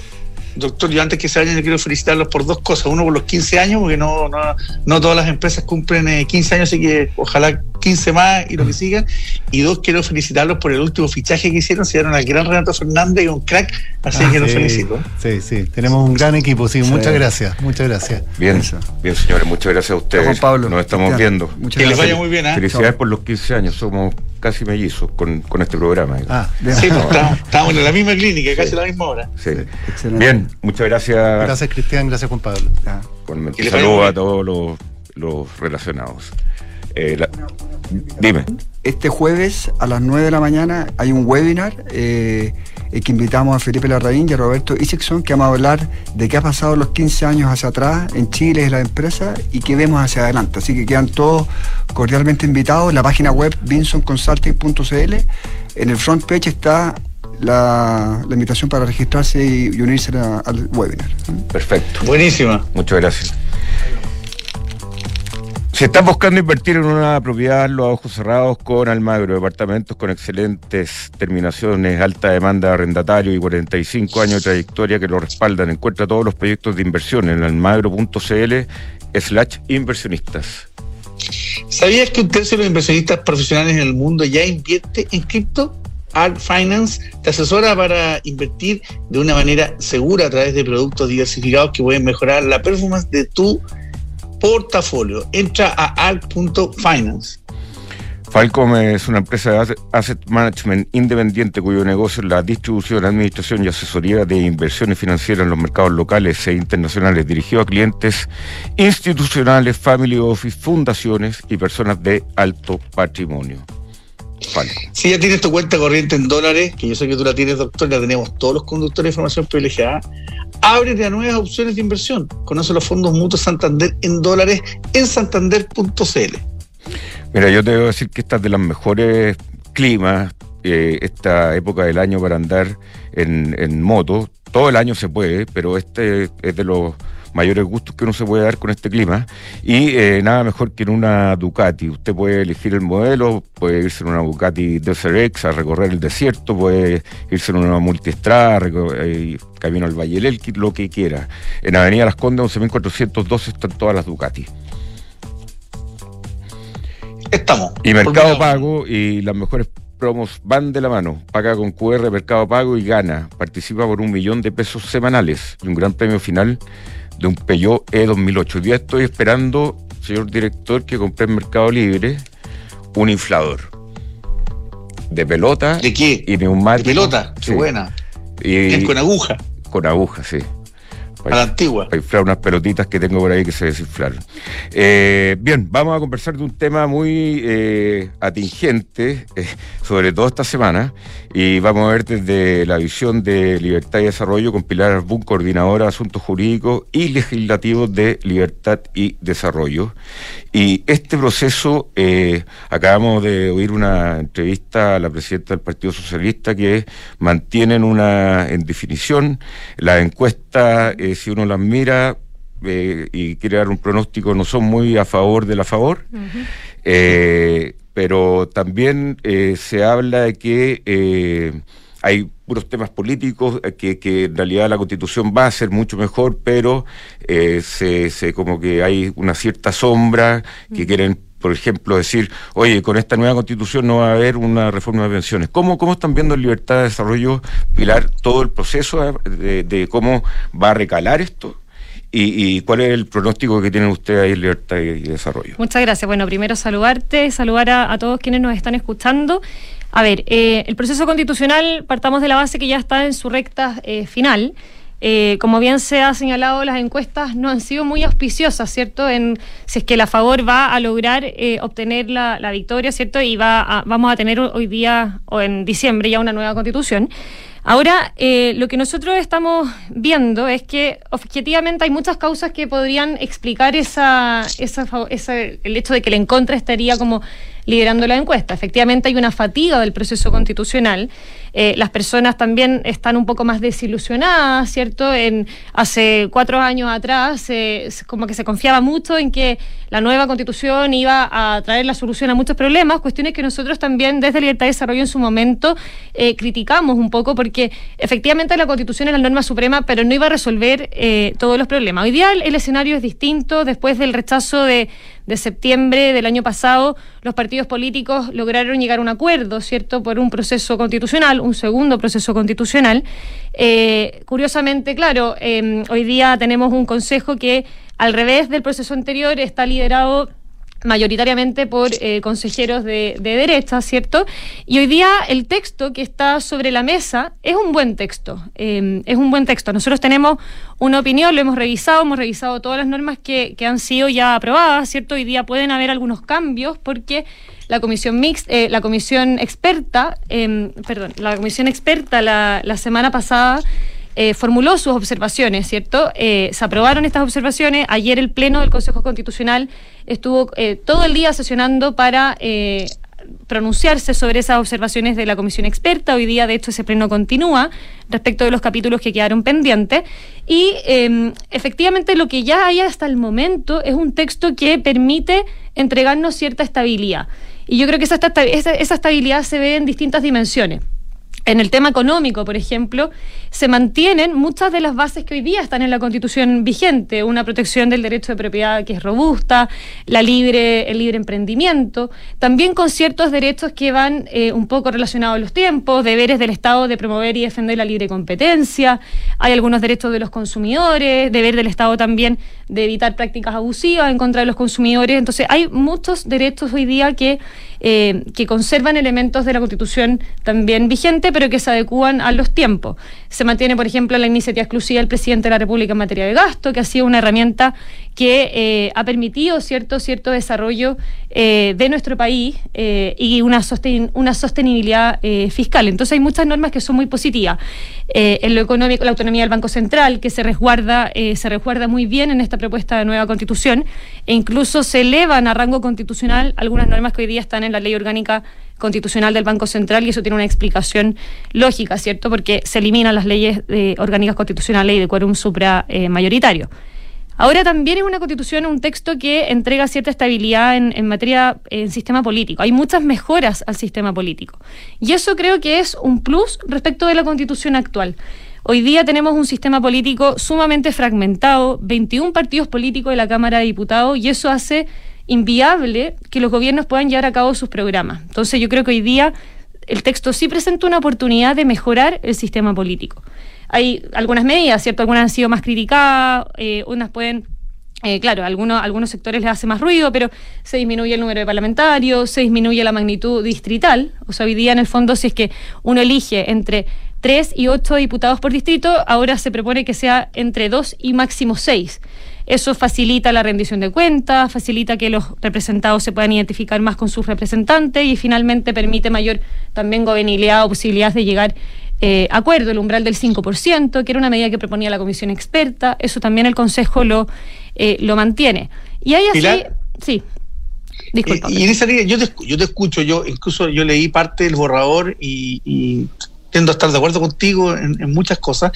Doctor, yo antes que se vayan, quiero felicitarlos por dos cosas. Uno, por los 15 años, porque no, no, no todas las empresas cumplen 15 eh, años, así que ojalá 15 más y lo que sigan. Y dos, quiero felicitarlos por el último fichaje que hicieron. Se dieron al gran Renato Fernández, un crack, así que los felicito. Sí, sí, tenemos un gran equipo, sí, muchas gracias, muchas gracias. Bien, bien, señores, muchas gracias a ustedes. Pablo, Nos estamos viendo. que les vaya muy bien. ¿eh? Felicidades por los 15 años, somos casi mellizos con, con este programa. Ah, sí, pues, *laughs* estamos, en la misma clínica, casi a la misma hora. Sí. Bien, muchas gracias. Gracias, Cristian, gracias, Juan Pablo. Ah. Saludos a todos los, los relacionados. Eh, dime. Este jueves a las 9 de la mañana hay un webinar eh, que invitamos a Felipe Larraín y a Roberto Isaacson que vamos a hablar de qué ha pasado los 15 años hacia atrás en Chile y la empresa y qué vemos hacia adelante. Así que quedan todos cordialmente invitados. En la página web vinsonconsulting.cl en el front page está la, invitación para registrarse y, unirse al webinar. Perfecto. Buenísima. Muchas gracias. Si estás buscando invertir en una propiedad, los ojos cerrados con Almagro, departamentos con excelentes terminaciones, alta demanda de arrendatario y 45 años de trayectoria que lo respaldan. Encuentra todos los proyectos de inversión en almagro.cl slash inversionistas. ¿Sabías que un tercio de los inversionistas profesionales en el mundo ya invierte en cripto? Art Finance te asesora para invertir de una manera segura a través de productos diversificados que pueden mejorar la performance de tu portafolio. Entra a art.finance. Falcom es una empresa de asset management independiente cuyo negocio es la distribución, administración y asesoría de inversiones financieras en los mercados locales e internacionales, dirigido a clientes institucionales, family office, fundaciones y personas de alto patrimonio. Si ya tienes tu cuenta corriente en dólares, que yo sé que tú la tienes, doctor, la tenemos todos los conductores de información privilegiada, ábrete a nuevas opciones de inversión. Conoce los fondos mutuos Santander en dólares en santander.cl. Mira, yo te debo decir que esta es de las mejores climas, eh, esta época del año para andar en, moto. Todo el año se puede, pero este es de los mayores gustos que uno se puede dar con este clima. Y eh, nada mejor que en una Ducati. Usted puede elegir el modelo, puede irse en una Ducati Desert X a recorrer el desierto, puede irse en una multiestrada, eh, camino al Valle del lo que quiera. En Avenida Las Condes 11.412 están todas las Ducati. Estamos. Y Mercado Pago y las mejores promos van de la mano. Paga con QR Mercado Pago y gana. Participa por un millón de pesos semanales y un gran premio final de un Peugeot E2008. Hoy día estoy esperando, señor director, que compré en Mercado Libre un inflador. De pelota. ¿De qué? Y neumático. De pelota, qué buena. Y, con aguja. Con aguja, sí. A la antigua. Para inflar unas pelotitas que tengo por ahí que se desinflaron. Eh, bien, vamos a conversar de un tema muy eh, atingente, eh, sobre todo esta semana, y vamos a ver desde la visión de Libertad y Desarrollo con Pilar Arbún, coordinadora de Asuntos Jurídicos y Legislativos de Libertad y Desarrollo. Y este proceso, acabamos de oír una entrevista a la presidenta del Partido Socialista que mantienen una, en definición, la encuesta si uno las mira eh, y quiere dar un pronóstico, no son muy a favor de la favor. Eh, pero también eh, se habla de que hay puros temas políticos, que, que, en realidad la constitución va a ser mucho mejor, pero se, se, como que hay una cierta sombra que quieren por ejemplo, decir, oye, con esta nueva constitución no va a haber una reforma de pensiones. ¿Cómo, cómo están viendo en Libertad de Desarrollo, Pilar, todo el proceso de, cómo va a recalar esto? Y, cuál es el pronóstico que tienen ustedes ahí en Libertad y Desarrollo? Muchas gracias. Bueno, primero saludarte, saludar a, todos quienes nos están escuchando. A ver, eh, el proceso constitucional, partamos de la base que ya está en su recta eh, final. Eh, como bien se ha señalado, las encuestas no han sido muy auspiciosas, ¿cierto? En si es que la favor va a lograr eh, obtener la, victoria, ¿cierto? Y va vamos a tener hoy día o en diciembre ya una nueva constitución. Ahora, eh, lo que nosotros estamos viendo es que objetivamente hay muchas causas que podrían explicar esa, el hecho de que el en contra estaría como liderando la encuesta. Efectivamente hay una fatiga del proceso constitucional. Eh, las personas también están un poco más desilusionadas, ¿cierto? En, hace cuatro años atrás, como que se confiaba mucho en que la nueva constitución iba a traer la solución a muchos problemas, cuestiones que nosotros también desde Libertad y Desarrollo en su momento eh, criticamos un poco, porque efectivamente la constitución es la norma suprema, pero no iba a resolver eh, todos los problemas. Hoy día el escenario es distinto, después del rechazo de de septiembre del año pasado, los partidos políticos lograron llegar a un acuerdo, ¿cierto?, por un proceso constitucional, un segundo proceso constitucional. Eh, curiosamente, claro, em, hoy día tenemos un consejo que, al revés del proceso anterior, está liderado mayoritariamente por eh, consejeros de, derecha, ¿cierto? Y hoy día el texto que está sobre la mesa es un buen texto, em, es un buen texto. Nosotros tenemos una opinión, lo hemos revisado, hemos revisado todas las normas que, han sido ya aprobadas, ¿cierto? Hoy día pueden haber algunos cambios porque la comisión mixta, eh, la comisión experta, em, perdón, la comisión experta la, la semana pasada eh, formuló sus observaciones, ¿cierto? Eh, se aprobaron estas observaciones. Ayer el Pleno del Consejo Constitucional estuvo eh, todo el día sesionando para pronunciarse sobre esas observaciones de la comisión experta. Hoy día, de hecho, ese pleno continúa respecto de los capítulos que quedaron pendientes. Y em, efectivamente lo que ya hay hasta el momento es un texto que permite entregarnos cierta estabilidad. Y yo creo que esa, esa estabilidad se ve en distintas dimensiones. En el tema económico, por ejemplo, se mantienen muchas de las bases que hoy día están en la Constitución vigente, una protección del derecho de propiedad que es robusta, la libre, el libre emprendimiento, también con ciertos derechos que van eh, un poco relacionados a los tiempos, deberes del Estado de promover y defender la libre competencia, hay algunos derechos de los consumidores, deber del Estado también de evitar prácticas abusivas en contra de los consumidores. Entonces, hay muchos derechos hoy día que, eh, que conservan elementos de la Constitución también vigente, pero que se adecúan a los tiempos. Se mantiene, por ejemplo, la iniciativa exclusiva del presidente de la República en materia de gasto, que ha sido una herramienta que eh, ha permitido cierto, cierto desarrollo eh, de nuestro país y una, una sostenibilidad fiscal. Entonces, hay muchas normas que son muy positivas. en lo económico, la autonomía del Banco Central, que se resguarda, se resguarda muy bien en esta propuesta de nueva constitución e incluso se elevan a rango constitucional algunas normas que hoy día están en la ley orgánica constitucional del Banco Central y eso tiene una explicación lógica, ¿cierto? Porque se eliminan las leyes de orgánicas constitucionales y de quórum supra eh, mayoritario. Ahora también es una constitución, un texto que entrega cierta estabilidad en, en materia, en sistema político. Hay muchas mejoras al sistema político. Y eso creo que es un plus respecto de la constitución actual. Hoy día tenemos un sistema político sumamente fragmentado, 21 partidos políticos de la Cámara de Diputados, y eso hace inviable que los gobiernos puedan llevar a cabo sus programas. Entonces yo creo que hoy día el texto sí presenta una oportunidad de mejorar el sistema político. Hay algunas medidas, ¿cierto? Algunas han sido más criticadas, eh, unas pueden eh, claro, algunos, algunos sectores les hace más ruido, pero se disminuye el número de parlamentarios, se disminuye la magnitud distrital. O sea, hoy día, en el fondo, si es que uno elige entre tres y ocho diputados por distrito, ahora se propone que sea entre dos y máximo seis. Eso facilita la rendición de cuentas, facilita que los representados se puedan identificar más con sus representantes y finalmente permite mayor también gobernabilidad o posibilidades de llegar eh, acuerdo, el umbral del 5%, que era una medida que proponía la comisión experta, eso también el Consejo lo, eh, lo mantiene. Y ahí así, sí. Disculpa. Eh, y en esa línea, yo te, yo te escucho, yo incluso yo leí parte del borrador y, y tiendo a estar de acuerdo contigo en, muchas cosas,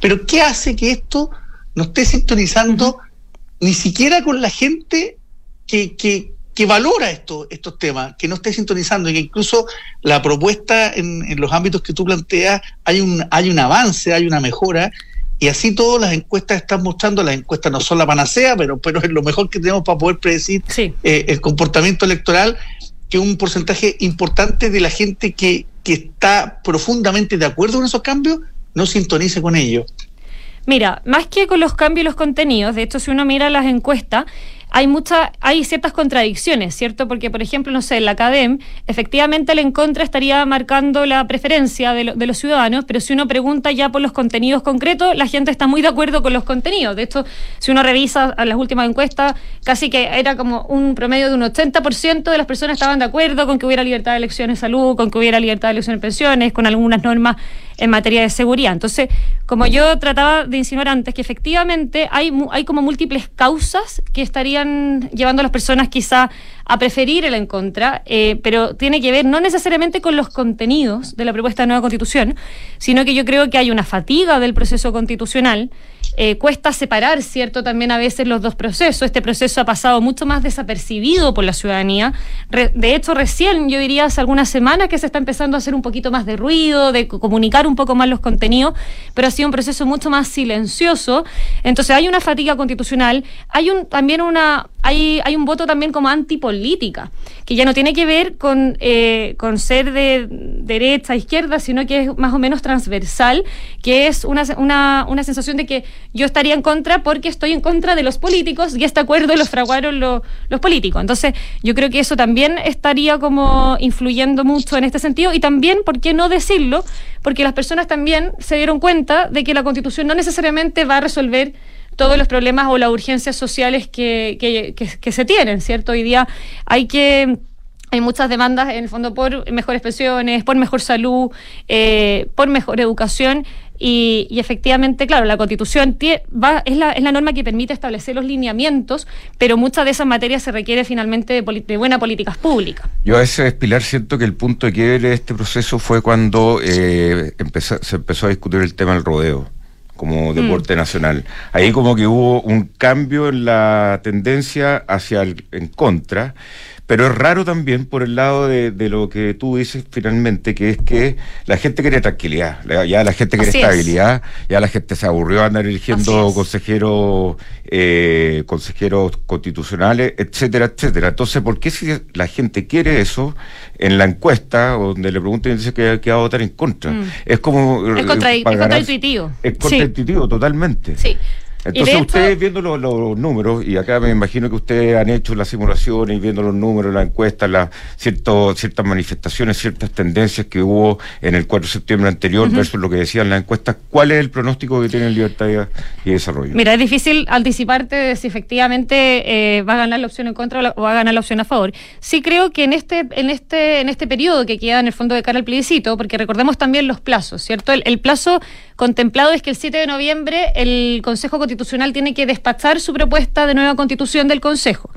pero ¿qué hace que esto no esté sintonizando ni siquiera con la gente que, que, que valora esto, estos temas, que no esté sintonizando y que incluso la propuesta en, en, los ámbitos que tú planteas hay un, hay un avance, hay una mejora. Y así todas las encuestas están mostrando, las encuestas no son la panacea, pero, pero es lo mejor que tenemos para poder predecir eh, el comportamiento electoral, que un porcentaje importante de la gente que, que está profundamente de acuerdo con esos cambios no sintonice con ellos. Mira, más que con los cambios y los contenidos, de hecho, si uno mira las encuestas, hay mucha, hay ciertas contradicciones, ¿cierto? Porque, por ejemplo, no sé, en la CADEM, efectivamente el en contra estaría marcando la preferencia de, de, los ciudadanos, pero si uno pregunta ya por los contenidos concretos, la gente está muy de acuerdo con los contenidos. De hecho, si uno revisa las últimas encuestas, casi que era como un promedio de un 80% de las personas estaban de acuerdo con que hubiera libertad de elección en salud, con que hubiera libertad de elección en pensiones, con algunas normas en materia de seguridad. Entonces, como yo trataba de insinuar antes, que efectivamente hay, hay como múltiples causas que estarían llevando a las personas quizá a preferir el en contra, eh, pero tiene que ver no necesariamente con los contenidos de la propuesta de nueva constitución, sino que yo creo que hay una fatiga del proceso constitucional eh, cuesta separar, ¿cierto? También a veces los dos procesos. Este proceso ha pasado mucho más desapercibido por la ciudadanía. de hecho, recién, yo diría, hace algunas semanas que se está empezando a hacer un poquito más de ruido, de comunicar un poco más los contenidos, pero ha sido un proceso mucho más silencioso. Entonces, hay una fatiga constitucional, hay un, también una, hay, hay un voto también como antipolítica, que ya no tiene que ver con, eh, con ser de derecha, izquierda, sino que es más o menos transversal, que es una, una, una sensación de que yo estaría en contra porque estoy en contra de los políticos y este acuerdo los fraguaron los políticos. Entonces, yo creo que eso también estaría como influyendo mucho en este sentido y también, ¿por qué no decirlo? Porque las personas también se dieron cuenta de que la constitución no necesariamente va a resolver todos los problemas o las urgencias sociales que, que, que se tienen, ¿cierto? Hoy día hay que hay muchas demandas en el fondo por mejores pensiones, por mejor salud, eh, por mejor educación y, efectivamente, claro, la constitución va, es, la, es la norma que permite establecer los lineamientos, pero muchas de esas materias se requiere finalmente de, de buenas políticas públicas. Yo a veces, Pilar, siento que el punto de quiebre de este proceso fue cuando eh, empezó, se empezó a discutir el tema del rodeo como mm. deporte nacional. Ahí como que hubo un cambio en la tendencia hacia el en contra, Pero es raro también por el lado de, de lo que tú dices finalmente, que es que la gente quiere tranquilidad, ya la gente quiere Así es. estabilidad, ya la gente se aburrió de andar eligiendo consejeros, eh, consejeros constitucionales, etcétera, etcétera. Entonces, ¿por qué si la gente quiere eso en la encuesta, donde le preguntan y dice que, que va a votar en contra? Mm. Es como... Es, eh, contra- es contraintuitivo. Es Sí, contraintuitivo, totalmente. sí. Entonces hecho- ustedes viendo los, los números, y acá me imagino que ustedes han hecho las simulaciones y viendo los números, las encuestas, las cierto, ciertas manifestaciones, ciertas tendencias que hubo en el 4 de septiembre anterior versus lo que decían las encuestas, ¿cuál es el pronóstico que tienen Libertad y, Desarrollo? Mira, es difícil anticiparte de si efectivamente eh, va a ganar la opción en contra o va a ganar la opción a favor. Sí creo que en este, en este, en este periodo que queda en el fondo de cara al plebiscito, porque recordemos también los plazos, ¿cierto? El, el plazo contemplado es que el 7 de noviembre el Consejo Constitucional tiene que despachar su propuesta de nueva constitución del Consejo.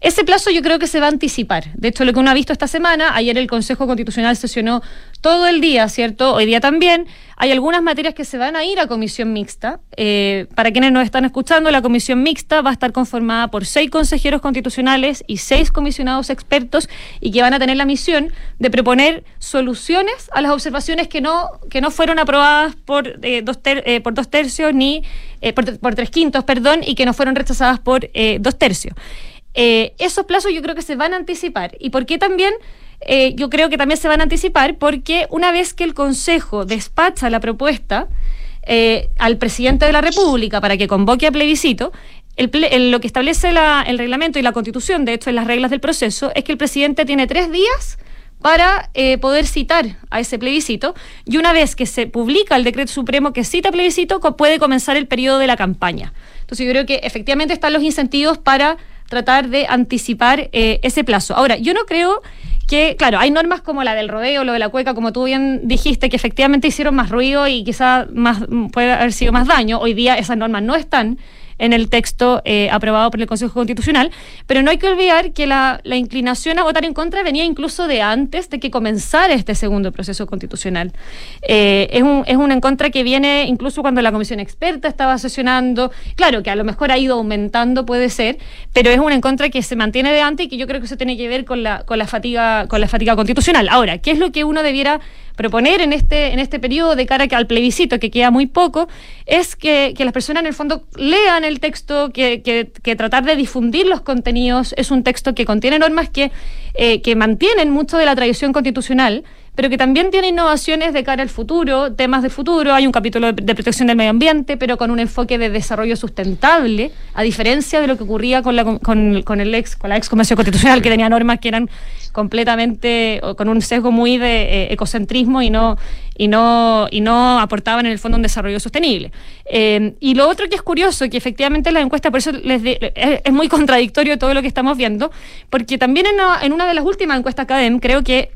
Ese plazo yo creo que se va a anticipar. De hecho, lo que uno ha visto esta semana, ayer el Consejo Constitucional sesionó todo el día, ¿cierto? Hoy día también. Hay algunas materias que se van a ir a comisión mixta. Eh, para quienes nos están escuchando, la comisión mixta va a estar conformada por seis consejeros constitucionales y seis comisionados expertos y que van a tener la misión de proponer soluciones a las observaciones que no, que no fueron aprobadas por, eh, dos, eh, por dos tercios ni eh, por, por tres quintos, perdón, y que no fueron rechazadas por dos tercios. Esos plazos yo creo que se van a anticipar. ¿Y por qué también? Eh, yo creo que también se van a anticipar porque una vez que el Consejo despacha la propuesta eh, al presidente de la República para que convoque a plebiscito, el ple- el- lo que establece la- el reglamento y la constitución, de hecho en las reglas del proceso, es que el presidente tiene tres días para eh, poder citar a ese plebiscito y una vez que se publica el decreto supremo que cita plebiscito puede comenzar el periodo de la campaña. Entonces yo creo que efectivamente están los incentivos para tratar de anticipar eh, ese plazo. Ahora, yo no creo que, claro, hay normas como la del rodeo, lo de la cueca, como tú bien dijiste, que efectivamente hicieron más ruido y quizá más, puede haber sido más daño. Hoy día esas normas no están en el texto eh, aprobado por el Consejo Constitucional, pero no hay que olvidar que la, inclinación a votar en contra venía incluso de antes de que comenzara este segundo proceso constitucional. Eh, es, un, en contra que viene incluso cuando la comisión experta estaba sesionando, claro que a lo mejor ha ido aumentando, puede ser, pero es un en contra que se mantiene de antes y que yo creo que eso tiene que ver con la fatiga, con la fatiga constitucional. Ahora, ¿qué es lo que uno debiera proponer en este, en este periodo de cara que al plebiscito, que queda muy poco, es que, que las personas en el fondo lean el texto, que, que- tratar de difundir los contenidos. Es un texto que contiene normas que, eh, que mantienen mucho de la tradición constitucional, pero que también tiene innovaciones de cara al futuro, temas de futuro. Hay un capítulo de, protección del medio ambiente, pero con un enfoque de desarrollo sustentable, a diferencia de lo que ocurría con la, con, con el ex, con la ex Constitucional, que tenía normas que eran completamente, con un sesgo muy de eh, ecocentrismo y no, y, no, y no aportaban en el fondo un desarrollo sostenible. Eh, y lo otro que es curioso, que efectivamente la encuesta, por eso les es, muy contradictorio todo lo que estamos viendo, porque también en una, en una de las últimas encuestas CADEM, creo que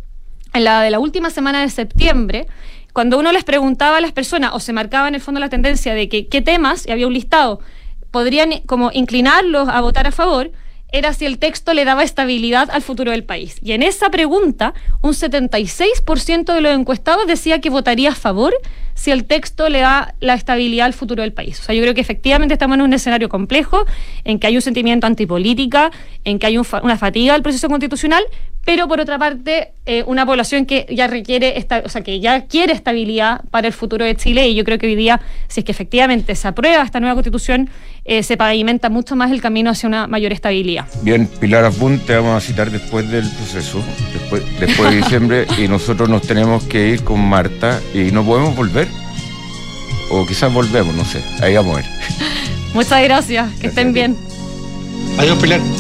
en la de la última semana de septiembre, cuando uno les preguntaba a las personas o se marcaba en el fondo la tendencia de que qué temas, y había un listado, podrían como inclinarlos a votar a favor, era si el texto le daba estabilidad al futuro del país. Y en esa pregunta, un 76% de los encuestados decía que votaría a favor si el texto le da la estabilidad al futuro del país. O sea, yo creo que efectivamente estamos en un escenario complejo, en que hay un sentimiento antipolítica, en que hay una fatiga del proceso constitucional, pero por otra parte, eh, una población que ya requiere, esta, o sea, que ya quiere estabilidad para el futuro de Chile y yo creo que hoy día, si es que efectivamente se aprueba esta nueva constitución, eh, se pavimenta mucho más el camino hacia una mayor estabilidad. Bien, Pilar Azbun, te vamos a citar después del proceso, después, después de diciembre, *laughs* y nosotros nos tenemos que ir con Marta y no podemos volver. O quizás volvemos, no sé. Ahí vamos a ver. Muchas gracias, que estén bien. Adiós, Pilar.